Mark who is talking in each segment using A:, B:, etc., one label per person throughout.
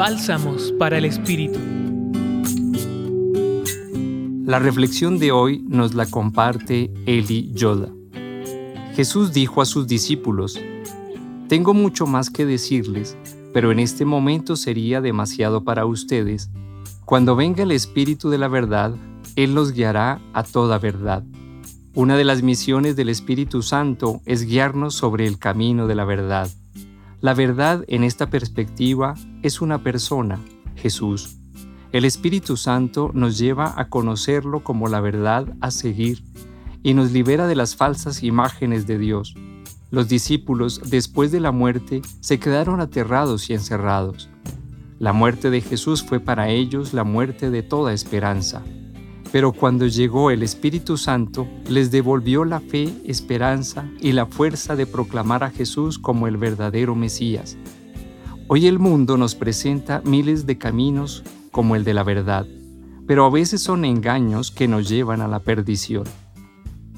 A: Bálsamos para el Espíritu.
B: La reflexión de hoy nos la comparte Eli Yoda. Jesús dijo a sus discípulos, Tengo mucho más que decirles, pero en este momento sería demasiado para ustedes. Cuando venga el Espíritu de la verdad, Él los guiará a toda verdad. Una de las misiones del Espíritu Santo es guiarnos sobre el camino de la verdad. La verdad en esta perspectiva es una persona, Jesús. El Espíritu Santo nos lleva a conocerlo como la verdad a seguir y nos libera de las falsas imágenes de Dios. Los discípulos, después de la muerte, se quedaron aterrados y encerrados. La muerte de Jesús fue para ellos la muerte de toda esperanza. Pero cuando llegó el Espíritu Santo, les devolvió la fe, esperanza y la fuerza de proclamar a Jesús como el verdadero Mesías. Hoy el mundo nos presenta miles de caminos como el de la verdad, pero a veces son engaños que nos llevan a la perdición.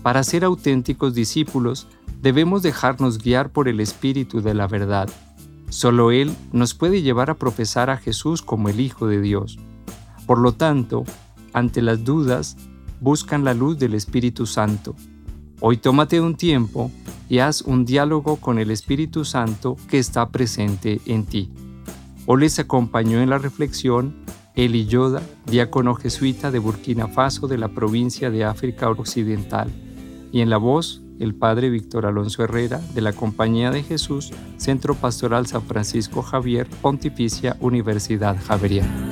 B: Para ser auténticos discípulos, debemos dejarnos guiar por el Espíritu de la verdad. Solo Él nos puede llevar a profesar a Jesús como el Hijo de Dios. Por lo tanto, ante las dudas, buscan la luz del Espíritu Santo. Hoy tómate un tiempo y haz un diálogo con el Espíritu Santo que está presente en ti. Hoy les acompañó en la reflexión Eli Yoda, diácono jesuita de Burkina Faso de la provincia de África Occidental, y en la voz el Padre Víctor Alonso Herrera de la Compañía de Jesús, Centro Pastoral San Francisco Javier, Pontificia Universidad Javeriana.